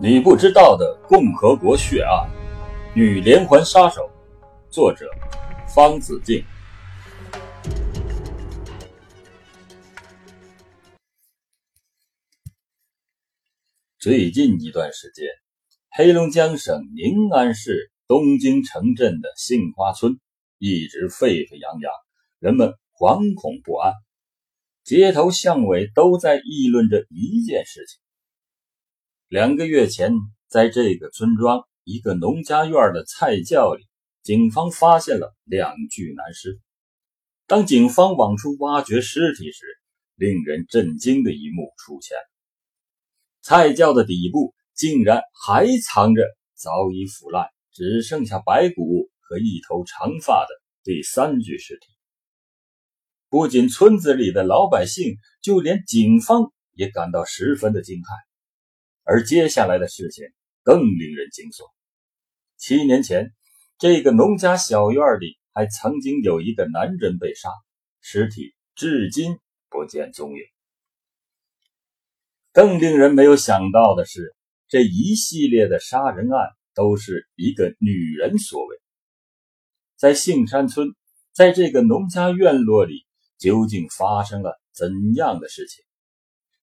你不知道的共和国血案，女连环杀手，作者方子敬。最近一段时间，黑龙江省宁安市东京城镇的杏花村一直沸沸扬扬，人们惶恐不安，街头巷尾都在议论着一件事情。两个月前，在这个村庄一个农家院的菜窖里，警方发现了两具男尸。当警方往出挖掘尸体时，令人震惊的一幕出现了：菜窖的底部竟然还藏着早已腐烂、只剩下白骨和一头长发的第三具尸体。不仅村子里的老百姓，就连警方也感到十分的惊骇。而接下来的事情更令人惊悚。七年前，这个农家小院里还曾经有一个男人被杀，尸体至今不见踪影。更令人没有想到的是，这一系列的杀人案都是一个女人所为。在杏山村，在这个农家院落里，究竟发生了怎样的事情？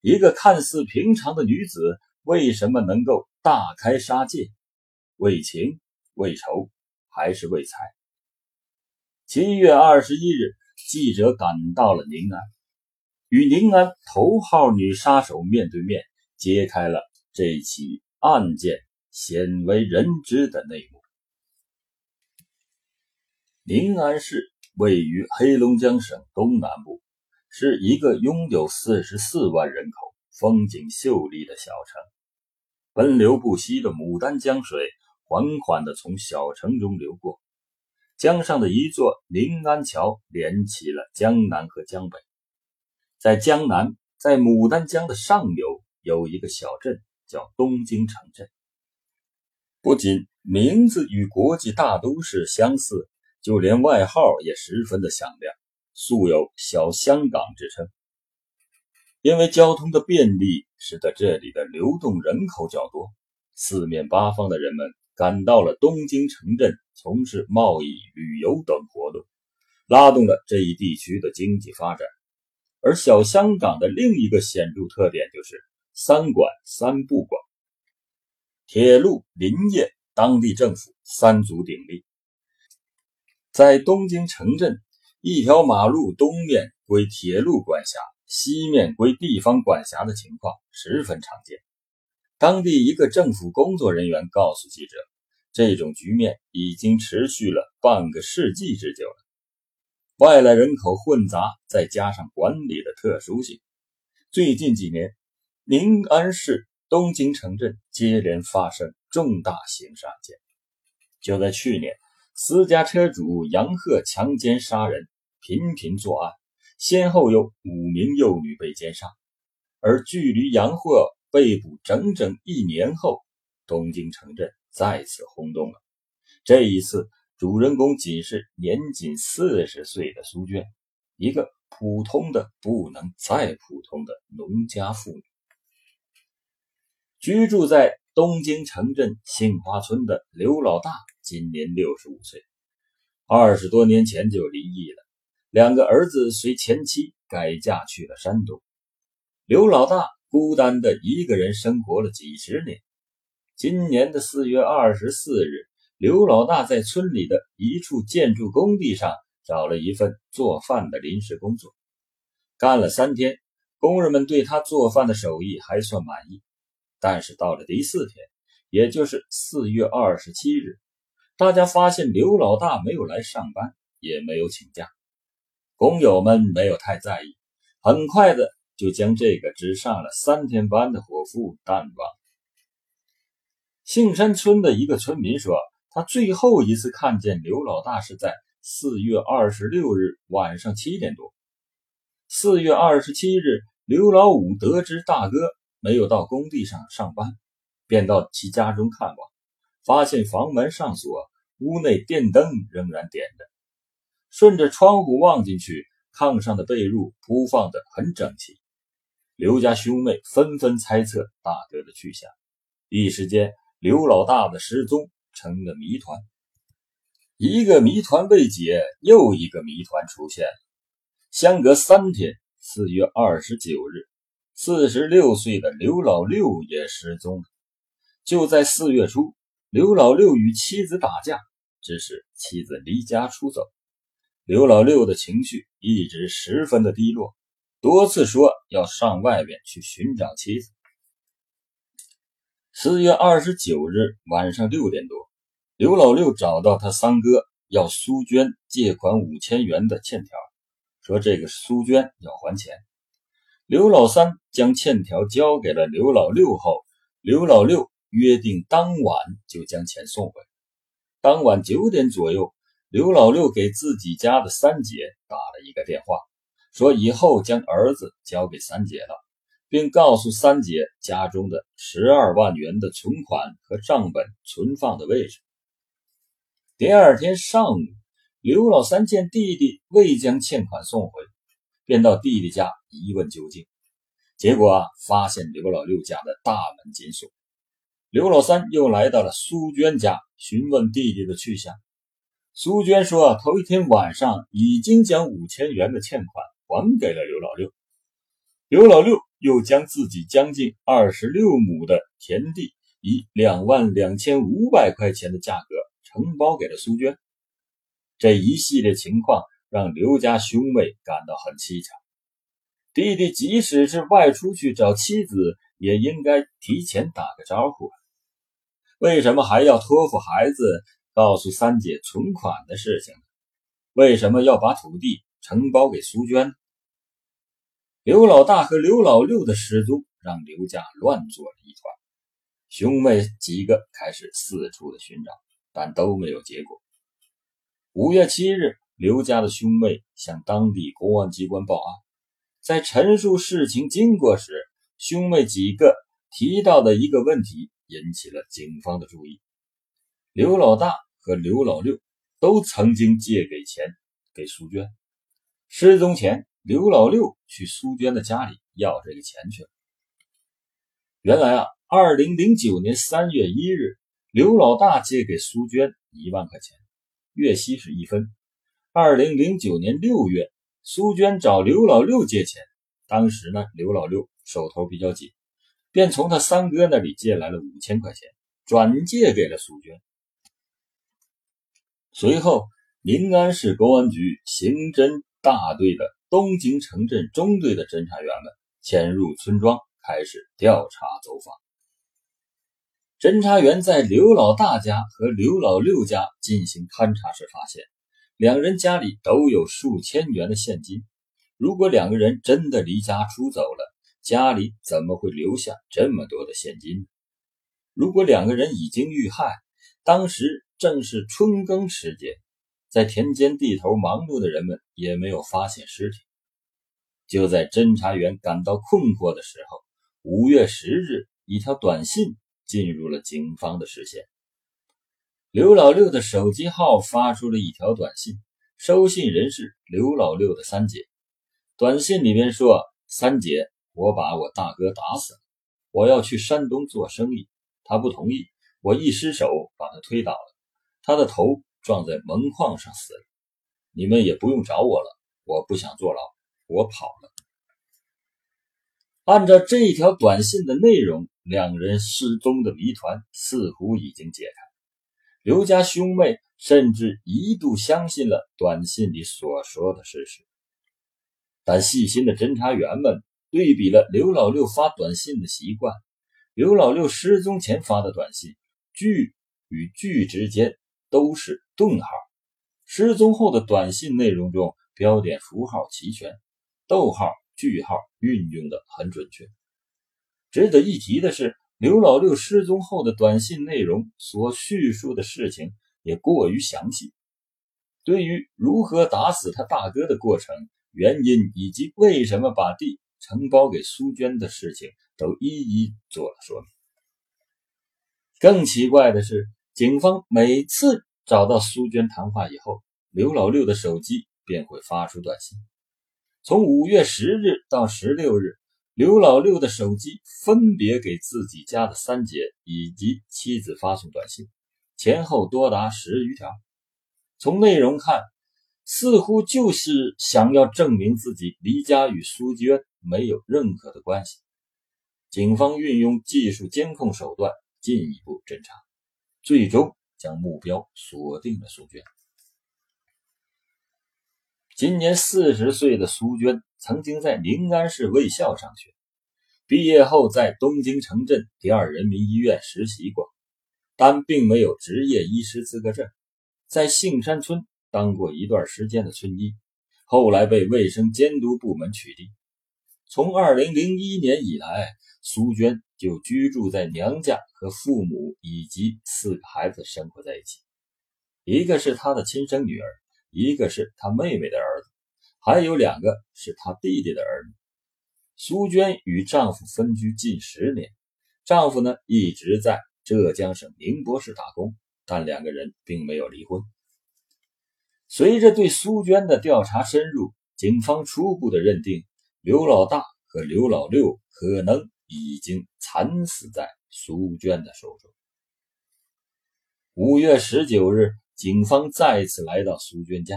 一个看似平常的女子。为什么能够大开杀戒？为情、为仇，还是为财？七月二十一日，记者赶到了宁安，与宁安头号女杀手面对面，揭开了这起案件鲜为人知的内幕。宁安市位于黑龙江省东南部，是一个拥有四十四万人口。风景秀丽的小城，奔流不息的牡丹江水缓缓地从小城中流过，江上的一座临安桥连起了江南和江北。在江南，在牡丹江的上游有一个小镇，叫东京城镇。不仅名字与国际大都市相似，就连外号也十分的响亮，素有“小香港”之称。因为交通的便利，使得这里的流动人口较多，四面八方的人们赶到了东京城镇从事贸易、旅游等活动，拉动了这一地区的经济发展。而小香港的另一个显著特点就是三管三不管，铁路、林业、当地政府三足鼎立。在东京城镇，一条马路东面归铁路管辖。西面归地方管辖的情况十分常见。当地一个政府工作人员告诉记者，这种局面已经持续了半个世纪之久了。外来人口混杂，再加上管理的特殊性，最近几年，宁安市东京城镇接连发生重大刑事案件。就在去年，私家车主杨鹤强奸杀人，频频作案。先后有五名幼女被奸杀，而距离杨鹤被捕整整一年后，东京城镇再次轰动了。这一次，主人公仅是年仅四十岁的苏娟，一个普通的不能再普通的农家妇女。居住在东京城镇杏花村的刘老大今年六十五岁，二十多年前就离异了。两个儿子随前妻改嫁去了山东，刘老大孤单的一个人生活了几十年。今年的四月二十四日，刘老大在村里的一处建筑工地上找了一份做饭的临时工作，干了三天，工人们对他做饭的手艺还算满意。但是到了第四天，也就是四月二十七日，大家发现刘老大没有来上班，也没有请假。工友们没有太在意，很快的就将这个只上了三天班的伙夫淡忘。杏山村的一个村民说，他最后一次看见刘老大是在四月二十六日晚上七点多。四月二十七日，刘老五得知大哥没有到工地上上班，便到其家中看望，发现房门上锁，屋内电灯仍然点着。顺着窗户望进去，炕上的被褥铺放得很整齐。刘家兄妹纷纷猜测大哥的去向，一时间，刘老大的失踪成了谜团。一个谜团未解，又一个谜团出现了。相隔三天，四月二十九日，四十六岁的刘老六也失踪了。就在四月初，刘老六与妻子打架，致使妻子离家出走。刘老六的情绪一直十分的低落，多次说要上外面去寻找妻子。四月二十九日晚上六点多，刘老六找到他三哥要苏娟借款五千元的欠条，说这个苏娟要还钱。刘老三将欠条交给了刘老六后，刘老六约定当晚就将钱送回。当晚九点左右，刘老六给自己家的三姐打了一个电话，说以后将儿子交给三姐了。并告诉三姐家中的十二万元的存款和账本存放的位置。第二天上午，刘老三见弟弟未将欠款送回，便到弟弟家一问究竟。结果啊，发现刘老六家的大门紧锁。刘老三又来到了苏娟家询问弟弟的去向。苏娟说，头一天晚上已经将五千元的欠款还给了刘老六。刘老六。又将自己将近二十六亩的田地以两万两千五百块钱的价格承包给了苏娟。这一系列情况让刘家兄妹感到很蹊跷。弟弟即使是外出去找妻子，也应该提前打个招呼。为什么还要托付孩子告诉三姐存款的事情？为什么要把土地承包给苏娟？刘老大和刘老六的失踪让刘家乱作了一团，兄妹几个开始四处的寻找，但都没有结果。五月七日，刘家的兄妹向当地公安机关报案，在陈述事情经过时，兄妹几个提到的一个问题引起了警方的注意：刘老大和刘老六都曾经借给钱给苏娟，失踪前。刘老六去苏娟的家里要这个钱去了。原来啊，二零零九年三月一日，刘老大借给苏娟一万块钱，月息是一分。二零零九年六月，苏娟找刘老六借钱，当时呢，刘老六手头比较紧，便从他三哥那里借来了五千块钱，转借给了苏娟。随后，临安市公安局刑侦大队的。东京城镇中队的侦查员们潜入村庄，开始调查走访。侦查员在刘老大家和刘老六家进行勘查时，发现两人家里都有数千元的现金。如果两个人真的离家出走了，家里怎么会留下这么多的现金？如果两个人已经遇害，当时正是春耕时节。在田间地头忙碌的人们也没有发现尸体。就在侦查员感到困惑的时候，五月十日，一条短信进入了警方的视线。刘老六的手机号发出了一条短信，收信人是刘老六的三姐。短信里面说：“三姐，我把我大哥打死了，我要去山东做生意，他不同意，我一失手把他推倒了，他的头。”撞在门框上死了，你们也不用找我了，我不想坐牢，我跑了。按照这条短信的内容，两人失踪的谜团似乎已经解开。刘家兄妹甚至一度相信了短信里所说的事实。但细心的侦查员们对比了刘老六发短信的习惯，刘老六失踪前发的短信，句与句之间。都是顿号，失踪后的短信内容中标点符号齐全，逗号、句号运用的很准确。值得一提的是，刘老六失踪后的短信内容所叙述的事情也过于详细，对于如何打死他大哥的过程、原因以及为什么把地承包给苏娟的事情，都一一做了说明。更奇怪的是。警方每次找到苏娟谈话以后，刘老六的手机便会发出短信。从五月十日到十六日，刘老六的手机分别给自己家的三姐以及妻子发送短信，前后多达十余条。从内容看，似乎就是想要证明自己离家与苏娟没有任何的关系。警方运用技术监控手段进一步侦查，最终将目标锁定了苏娟。今年四十岁的苏娟曾经在临安市卫校上学，毕业后在东京城镇第二人民医院实习过，但并没有执业医师资格证。在杏山村当过一段时间的村医，后来被卫生监督部门取缔。从二零零一年以来，苏娟就居住在娘家，和父母以及四个孩子生活在一起，一个是她的亲生女儿。一个是她妹妹的儿子，还有两个是她弟弟的儿女。苏娟与丈夫分居近十年，丈夫呢一直在浙江省宁波市打工，但两个人并没有离婚。随着对苏娟的调查深入，警方初步的认定刘老大和刘老六可能已经惨死在苏娟的手中。五月十九日。警方再次来到苏娟家，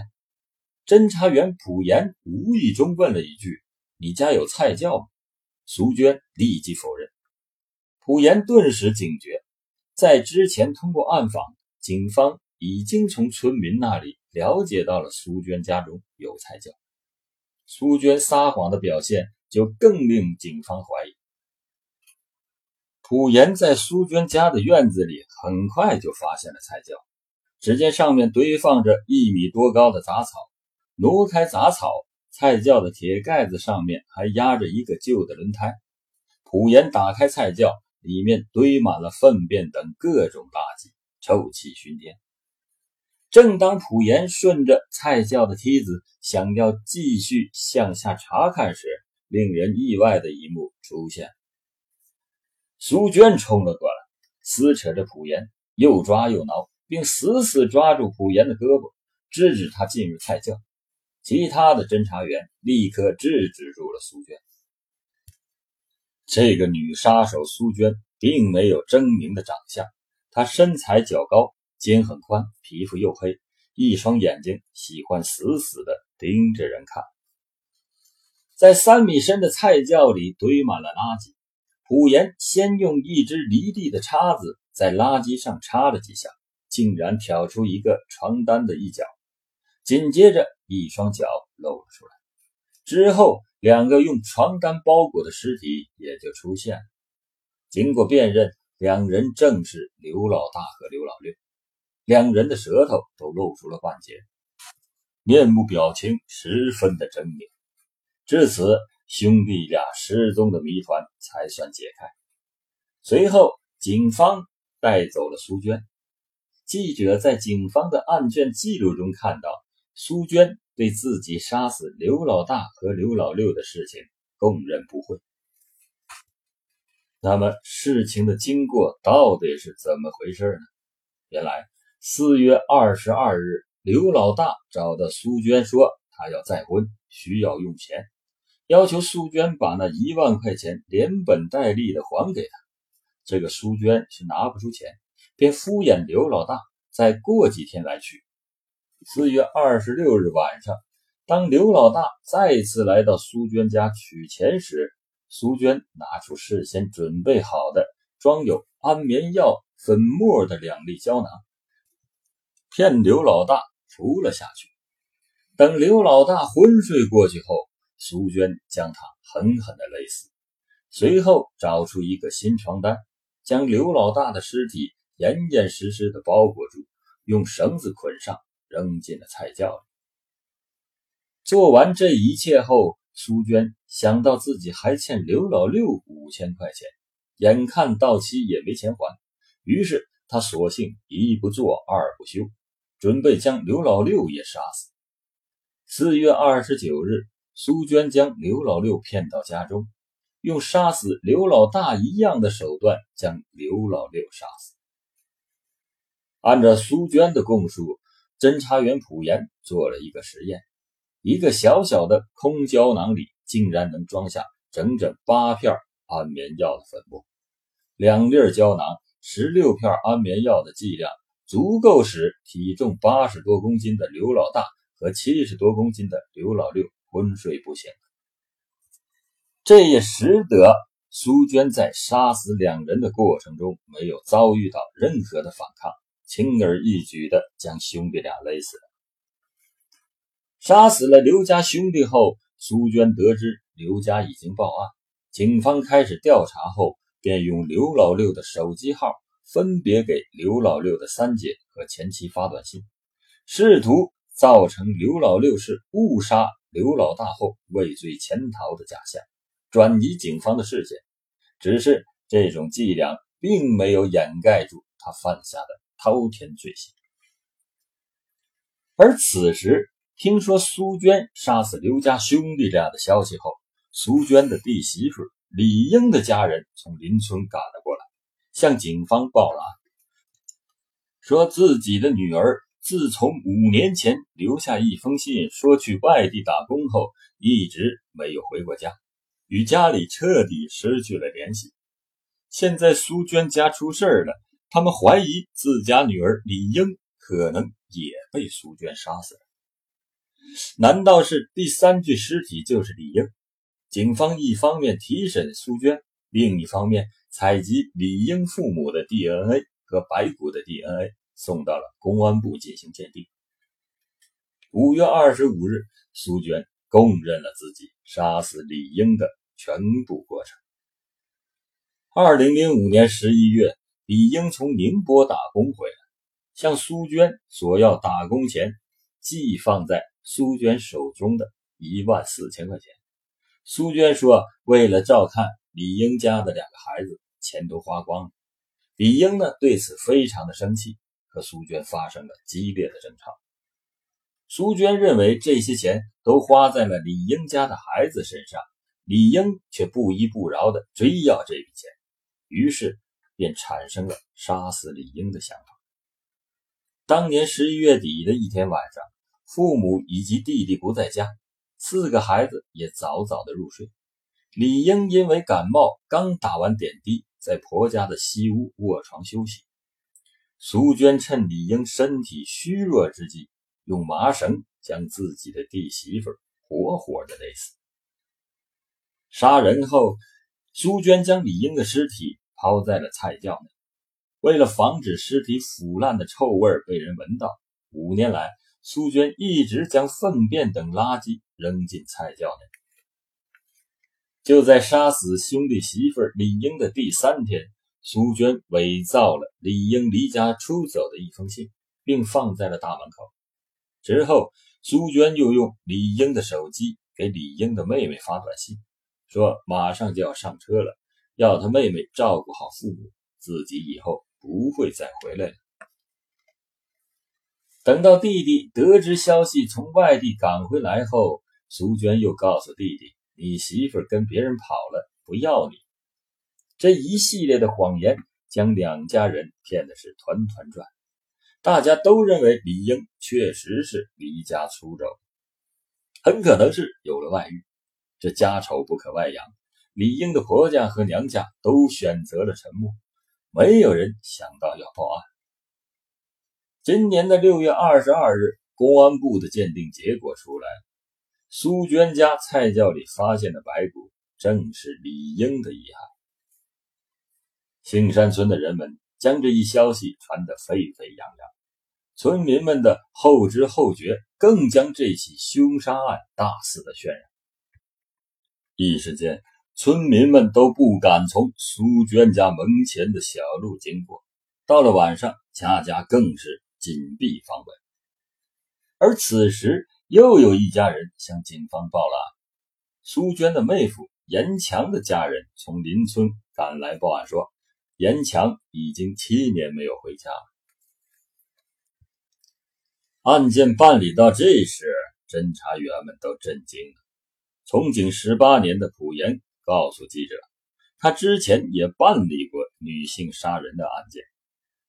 侦查员朴岩无意中问了一句：“你家有菜窖吗？”苏娟立即否认。朴岩顿时警觉，在之前通过暗访，警方已经从村民那里了解到了苏娟家中有菜窖。苏娟撒谎的表现就更令警方怀疑。朴岩在苏娟家的院子里很快就发现了菜窖。只见上面堆放着一米多高的杂草，挪开杂草，菜窖的铁盖子上面还压着一个旧的轮胎。朴岩打开菜窖，里面堆满了粪便等各种垃圾，臭气熏天。正当朴岩顺着菜窖的梯子想要继续向下查看时，令人意外的一幕出现：苏娟冲了过来，撕扯着朴岩，又抓又挠。并死死抓住朴岩的胳膊，制止他进入菜窖。其他的侦查员立刻制止住了苏娟。这个女杀手苏娟并没有狰狞的长相，她身材较高，肩很宽，皮肤黝黑，一双眼睛喜欢死死地盯着人看。在三米深的菜窖里堆满了垃圾，朴岩先用一只离地的叉子在垃圾上插了几下。竟然挑出一个床单的一角，紧接着一双脚露了出来。之后，两个用床单包裹的尸体也就出现了。经过辨认，两人正是刘老大和刘老六，两人的舌头都露出了半截，面部表情十分的狰狞。至此，兄弟俩失踪的谜团才算解开。随后，警方带走了苏娟。记者在警方的案卷记录中看到，苏娟对自己杀死刘老大和刘老六的事情供认不讳。那么，事情的经过到底是怎么回事呢？原来，四月二十二日，刘老大找到苏娟说，他要再婚，需要用钱，要求苏娟把那一万块钱连本带利的还给他。这个苏娟是拿不出钱。便敷衍刘老大，再过几天来取。四月二十六日晚上，当刘老大再次来到苏娟家取钱时，苏娟拿出事先准备好的装有安眠药粉末的两粒胶囊，骗刘老大服了下去。等刘老大昏睡过去后，苏娟将他狠狠地勒死，随后找出一个新床单，将刘老大的尸体。严严实实的包裹住，用绳子捆上，扔进了菜窖里。做完这一切后，苏娟想到自己还欠刘老六五千块钱，眼看到期也没钱还，于是她索性一不做二不休，准备将刘老六也杀死。四月二十九日，苏娟将刘老六骗到家中，用杀死刘老大一样的手段将刘老六杀死。按照苏娟的供述，侦查员朴岩做了一个实验：一个小小的空胶囊里竟然能装下整整八片安眠药的粉末，两粒胶囊，十六片安眠药的剂量，足够使体重八十多公斤的刘老大和七十多公斤的刘老六昏睡不醒。这也使得苏娟在杀死两人的过程中没有遭遇到任何的反抗，轻而易举地将兄弟俩勒死了。杀死了刘家兄弟后，苏娟得知刘家已经报案，警方开始调查后，便用刘老六的手机号分别给刘老六的三姐和前妻发短信，试图造成刘老六是误杀刘老大后畏罪潜逃的假象。转移警方的视线，只是这种伎俩并没有掩盖住他犯下的滔天罪行。而此时听说苏娟杀死刘家兄弟俩的消息后，苏娟的弟媳妇李英的家人从邻村赶了过来，向警方报了案，说自己的女儿自从五年前留下一封信说去外地打工后，一直没有回过家。与家里彻底失去了联系。现在苏娟家出事了，他们怀疑自家女儿李英可能也被苏娟杀死了。难道是第三具尸体就是李英？警方一方面提审苏娟，另一方面采集李英父母的 DNA 和白骨的 DNA，送到了公安部进行鉴定。五月二十五日，苏娟。供认了自己杀死李英的全部过程。二零零五年十一月，李英从宁波打工回来，向苏娟索要打工钱，寄放在苏娟手中的一万四千块钱。苏娟说：“为了照看李英家的两个孩子，钱都花光了。”李英呢，对此非常的生气，和苏娟发生了激烈的争吵。苏娟认为这些钱都花在了李英家的孩子身上，李英却不依不饶地追要这笔钱，于是便产生了杀死李英的想法。当年十一月底的一天晚上，父母以及弟弟不在家，四个孩子也早早的入睡。李英因为感冒，刚打完点滴，在婆家的西屋卧床休息。苏娟趁李英身体虚弱之际。用麻绳将自己的弟媳妇活活的勒死。杀人后，苏娟将李英的尸体抛在了菜窖内。为了防止尸体腐烂的臭味被人闻到，五年来，苏娟一直将粪便等垃圾扔进菜窖内。就在杀死兄弟媳妇李英的第三天，苏娟伪造了李英离家出走的一封信，并放在了大门口。之后，苏娟又用李英的手机给李英的妹妹发短信，说马上就要上车了，要他妹妹照顾好父母，自己以后不会再回来了。等到弟弟得知消息从外地赶回来后，苏娟又告诉弟弟：“你媳妇跟别人跑了，不要你。”这一系列的谎言将两家人骗的是团团转。大家都认为李英确实是离家出走，很可能是有了外遇。这家丑不可外扬，李英的婆家和娘家都选择了沉默，没有人想到要报案。今年的六月二十二日，公安部的鉴定结果出来了，苏娟家菜窖里发现的白骨正是李英的遗骸。杏山村的人们将这一消息传得沸沸扬扬。村民们的后知后觉，更将这起凶杀案大肆的渲染。一时间，村民们都不敢从苏娟家门前的小路经过。到了晚上，家家更是紧闭房门。而此时，又有一家人向警方报了案：苏娟的妹夫严强的家人从邻村赶来报案，说严强已经七年没有回家。案件办理到这时，侦查员们都震惊了。从警十八年的朴岩告诉记者，他之前也办理过女性杀人的案件，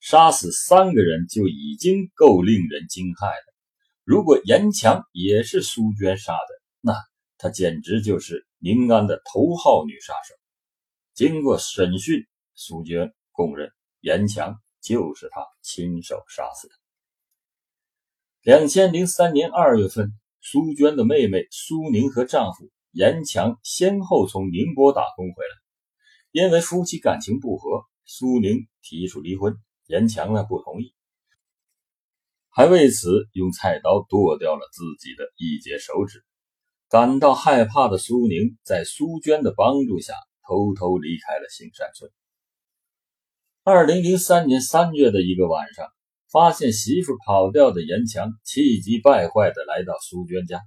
杀死三个人就已经够令人惊骇了。如果严强也是苏娟杀的，那他简直就是宁安的头号女杀手。经过审讯，苏娟供认严强就是她亲手杀死的。两千零三年二月份，苏娟的妹妹苏宁和丈夫严强先后从宁波打工回来，因为夫妻感情不和，苏宁提出离婚，严强呢不同意，还为此用菜刀剁掉了自己的一截手指。感到害怕的苏宁，在苏娟的帮助下。偷偷离开了杏山村。二零零三年三月的一个晚上，发现媳妇跑掉的严强气急败坏地来到苏娟家，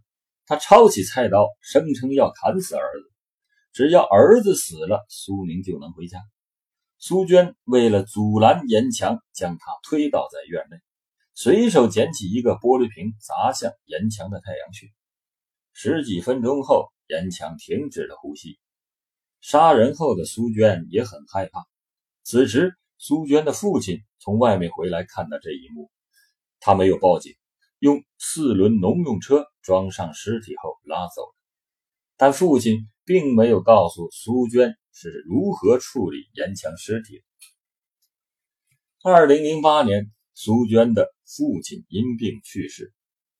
他抄起菜刀，声称要砍死儿子，只要儿子死了，苏宁就能回家。苏娟为了阻拦严强，将他推倒在院内，随手捡起一个玻璃瓶砸向严强的太阳穴。十几分钟后，严强停止了呼吸。杀人后的苏娟也很害怕。此时，苏娟的父亲从外面回来，看到这一幕，他没有报警，用四轮农用车装上尸体后拉走了。但父亲并没有告诉苏娟是如何处理严强尸体。二零零八年，苏娟的父亲因病去世，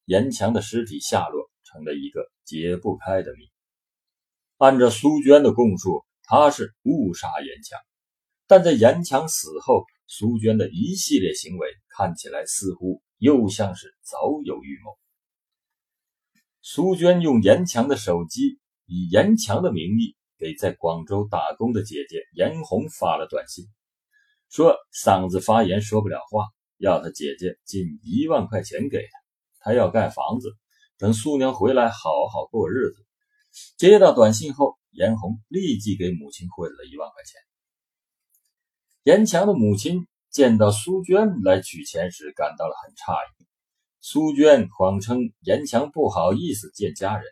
严强的尸体下落成了一个解不开的谜。按照苏娟的供述，她是误杀严强，但在严强死后，苏娟的一系列行为看起来似乎又像是早有预谋。苏娟用严强的手机，以严强的名义给在广州打工的姐姐严红发了短信，说嗓子发炎说不了话，要他姐姐进一万块钱给他，他要盖房子，等苏娘回来好好过日子。接到短信后，严红立即给母亲汇了一万块钱。严强的母亲见到苏娟来取钱时，感到了很诧异。苏娟谎称严强不好意思见家人，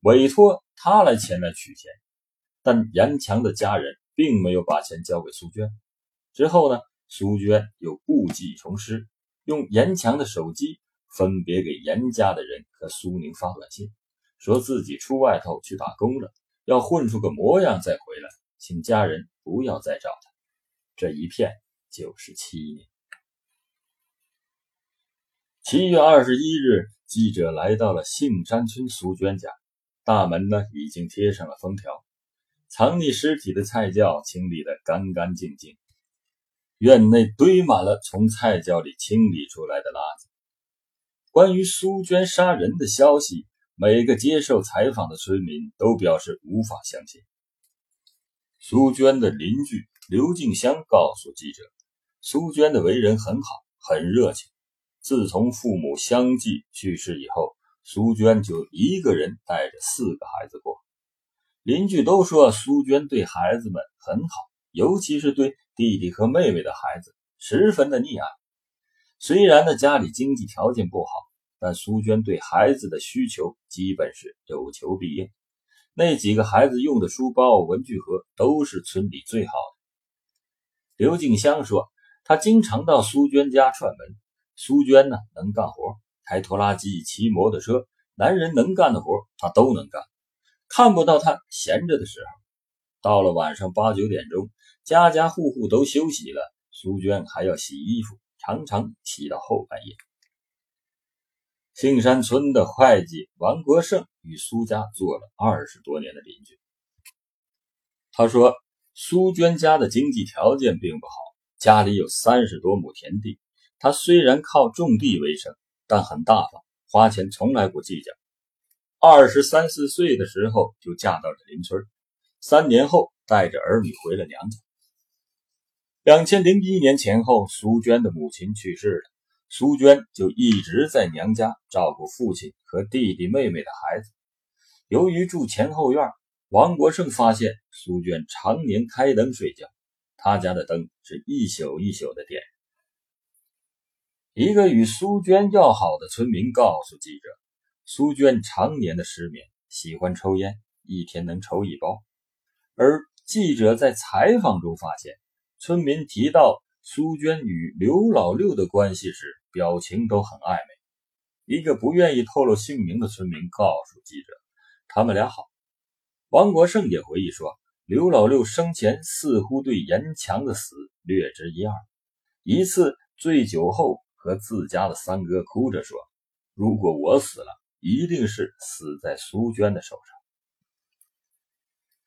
委托他来前来取钱。但严强的家人并没有把钱交给苏娟。之后呢，苏娟又故技重施，用严强的手机分别给严家的人和苏宁发短信。说自己出外头去打工了，要混出个模样再回来，请家人不要再找他。这一骗就是七年。七月二十一日，记者来到了杏山村苏娟家，大门呢已经贴上了封条，藏匿尸体的菜窖清理得干干净净，院内堆满了从菜窖里清理出来的垃圾。关于苏娟杀人的消息。每个接受采访的村民都表示无法相信。苏娟的邻居刘静香告诉记者：“苏娟的为人很好，很热情。自从父母相继去世以后，苏娟就一个人带着四个孩子过。邻居都说苏娟对孩子们很好，尤其是对弟弟和妹妹的孩子十分的溺爱。虽然呢家里经济条件不好。”但苏娟对孩子的需求基本是有求必应，那几个孩子用的书包、文具盒都是村里最好的。刘静香说，她经常到苏娟家串门。苏娟呢，能干活，开拖拉机、骑摩托车，男人能干的活她都能干，看不到她闲着的时候。到了晚上八九点钟，家家户户都休息了，苏娟还要洗衣服，常常洗到后半夜。杏山村的会计王国胜与苏家做了二十多年的邻居。他说：“苏娟家的经济条件并不好，家里有三十多亩田地。她虽然靠种地为生，但很大方，花钱从来不计较。二十三四岁的时候就嫁到了邻村，三年后带着儿女回了娘家。两千零一年前后，苏娟的母亲去世了。”苏娟就一直在娘家照顾父亲和弟弟妹妹的孩子。由于住前后院，王国胜发现苏娟常年开灯睡觉，他家的灯是一宿一宿的点。一个与苏娟要好的村民告诉记者，苏娟常年的失眠，喜欢抽烟，一天能抽一包。而记者在采访中发现，村民提到苏娟与刘老六的关系时。表情都很暧昧。一个不愿意透露姓名的村民告诉记者：“他们俩好。”王国胜也回忆说，刘老六生前似乎对严强的死略知一二。一次醉酒后，和自家的三哥哭着说：“如果我死了，一定是死在苏娟的手上。”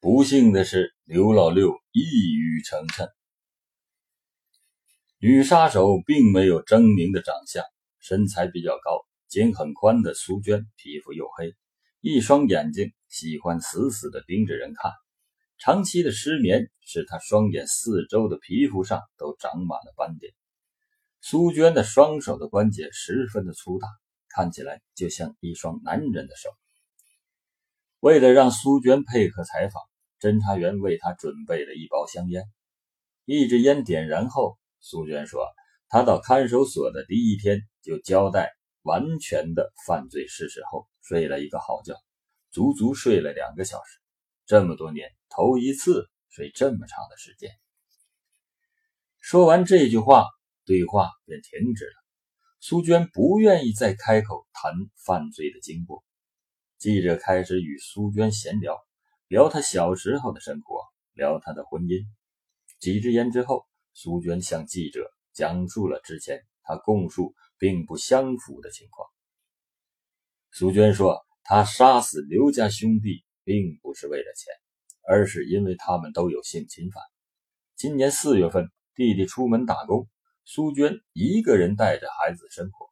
不幸的是，刘老六一语成谶。女杀手并没有狰狞的长相，身材比较高，肩很宽的苏娟皮肤黝黑，一双眼睛喜欢死死地盯着人看。长期的失眠使她双眼四周的皮肤上都长满了斑点。苏娟的双手的关节十分的粗大，看起来就像一双男人的手。为了让苏娟配合采访，侦查员为她准备了一包香烟。一支烟点燃后。苏娟说：“她到看守所的第一天就交代完全的犯罪事实后，睡了一个好觉，足足睡了两个小时。这么多年头一次睡这么长的时间。”说完这句话，对话便停止了。苏娟不愿意再开口谈犯罪的经过。记者开始与苏娟闲聊，聊她小时候的生活，聊她的婚姻。几支烟之后。苏娟向记者讲述了之前她供述并不相符的情况。苏娟说：“她杀死刘家兄弟并不是为了钱，而是因为他们都有性侵犯。今年四月份，弟弟出门打工，苏娟一个人带着孩子生活。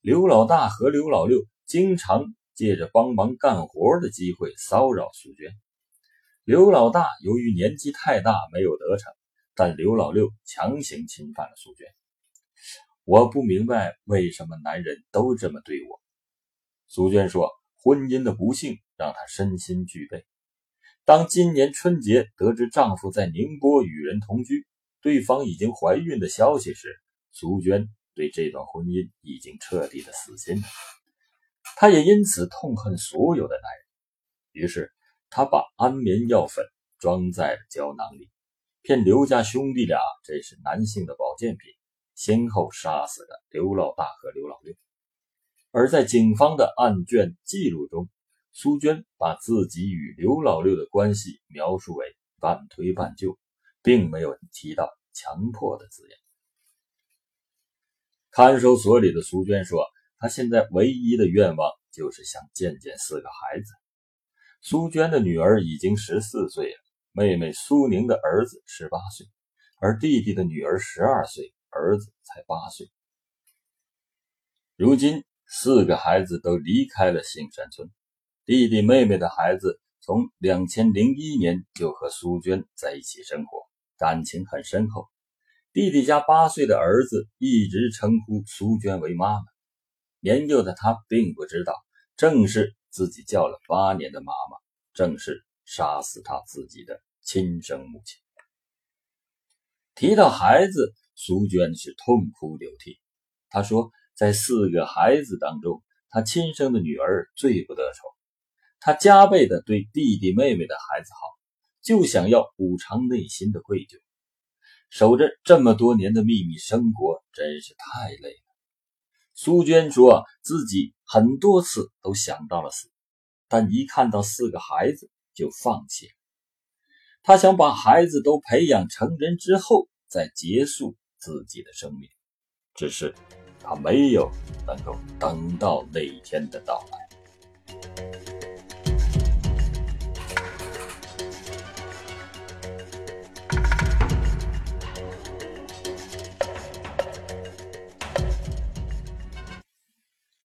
刘老大和刘老六经常借着帮忙干活的机会骚扰苏娟。刘老大由于年纪太大，没有得逞。”但刘老六强行侵犯了苏娟，我不明白为什么男人都这么对我。苏娟说，婚姻的不幸让她身心俱备。当今年春节得知丈夫在宁波与人同居，对方已经怀孕的消息时，苏娟对这段婚姻已经彻底的死心了。她也因此痛恨所有的男人，于是她把安眠药粉装在了胶囊里。骗刘家兄弟俩这是男性的保健品，先后杀死了刘老大和刘老六。而在警方的案卷记录中，苏娟把自己与刘老六的关系描述为半推半就，并没有提到强迫的字眼。看守所里的苏娟说：“她现在唯一的愿望就是想见见四个孩子。”苏娟的女儿已经十四岁了。妹妹苏宁的儿子十八岁，而弟弟的女儿十二岁，儿子才八岁。如今四个孩子都离开了杏山村，弟弟妹妹的孩子从两千零一年就和苏娟在一起生活，感情很深厚。弟弟家八岁的儿子一直称呼苏娟为妈妈，年幼的他并不知道，正是自己叫了八年的妈妈，正是。杀死他自己的亲生母亲。提到孩子，苏娟是痛哭流涕。她说，在四个孩子当中，她亲生的女儿最不得宠。她加倍的对弟弟妹妹的孩子好，就想要补偿内心的愧疚。守着这么多年的秘密生活，真是太累了。苏娟说自己很多次都想到了死，但一看到四个孩子。就放弃了。他想把孩子都培养成人之后，再结束自己的生命。只是他没有能够等到那一天的到来。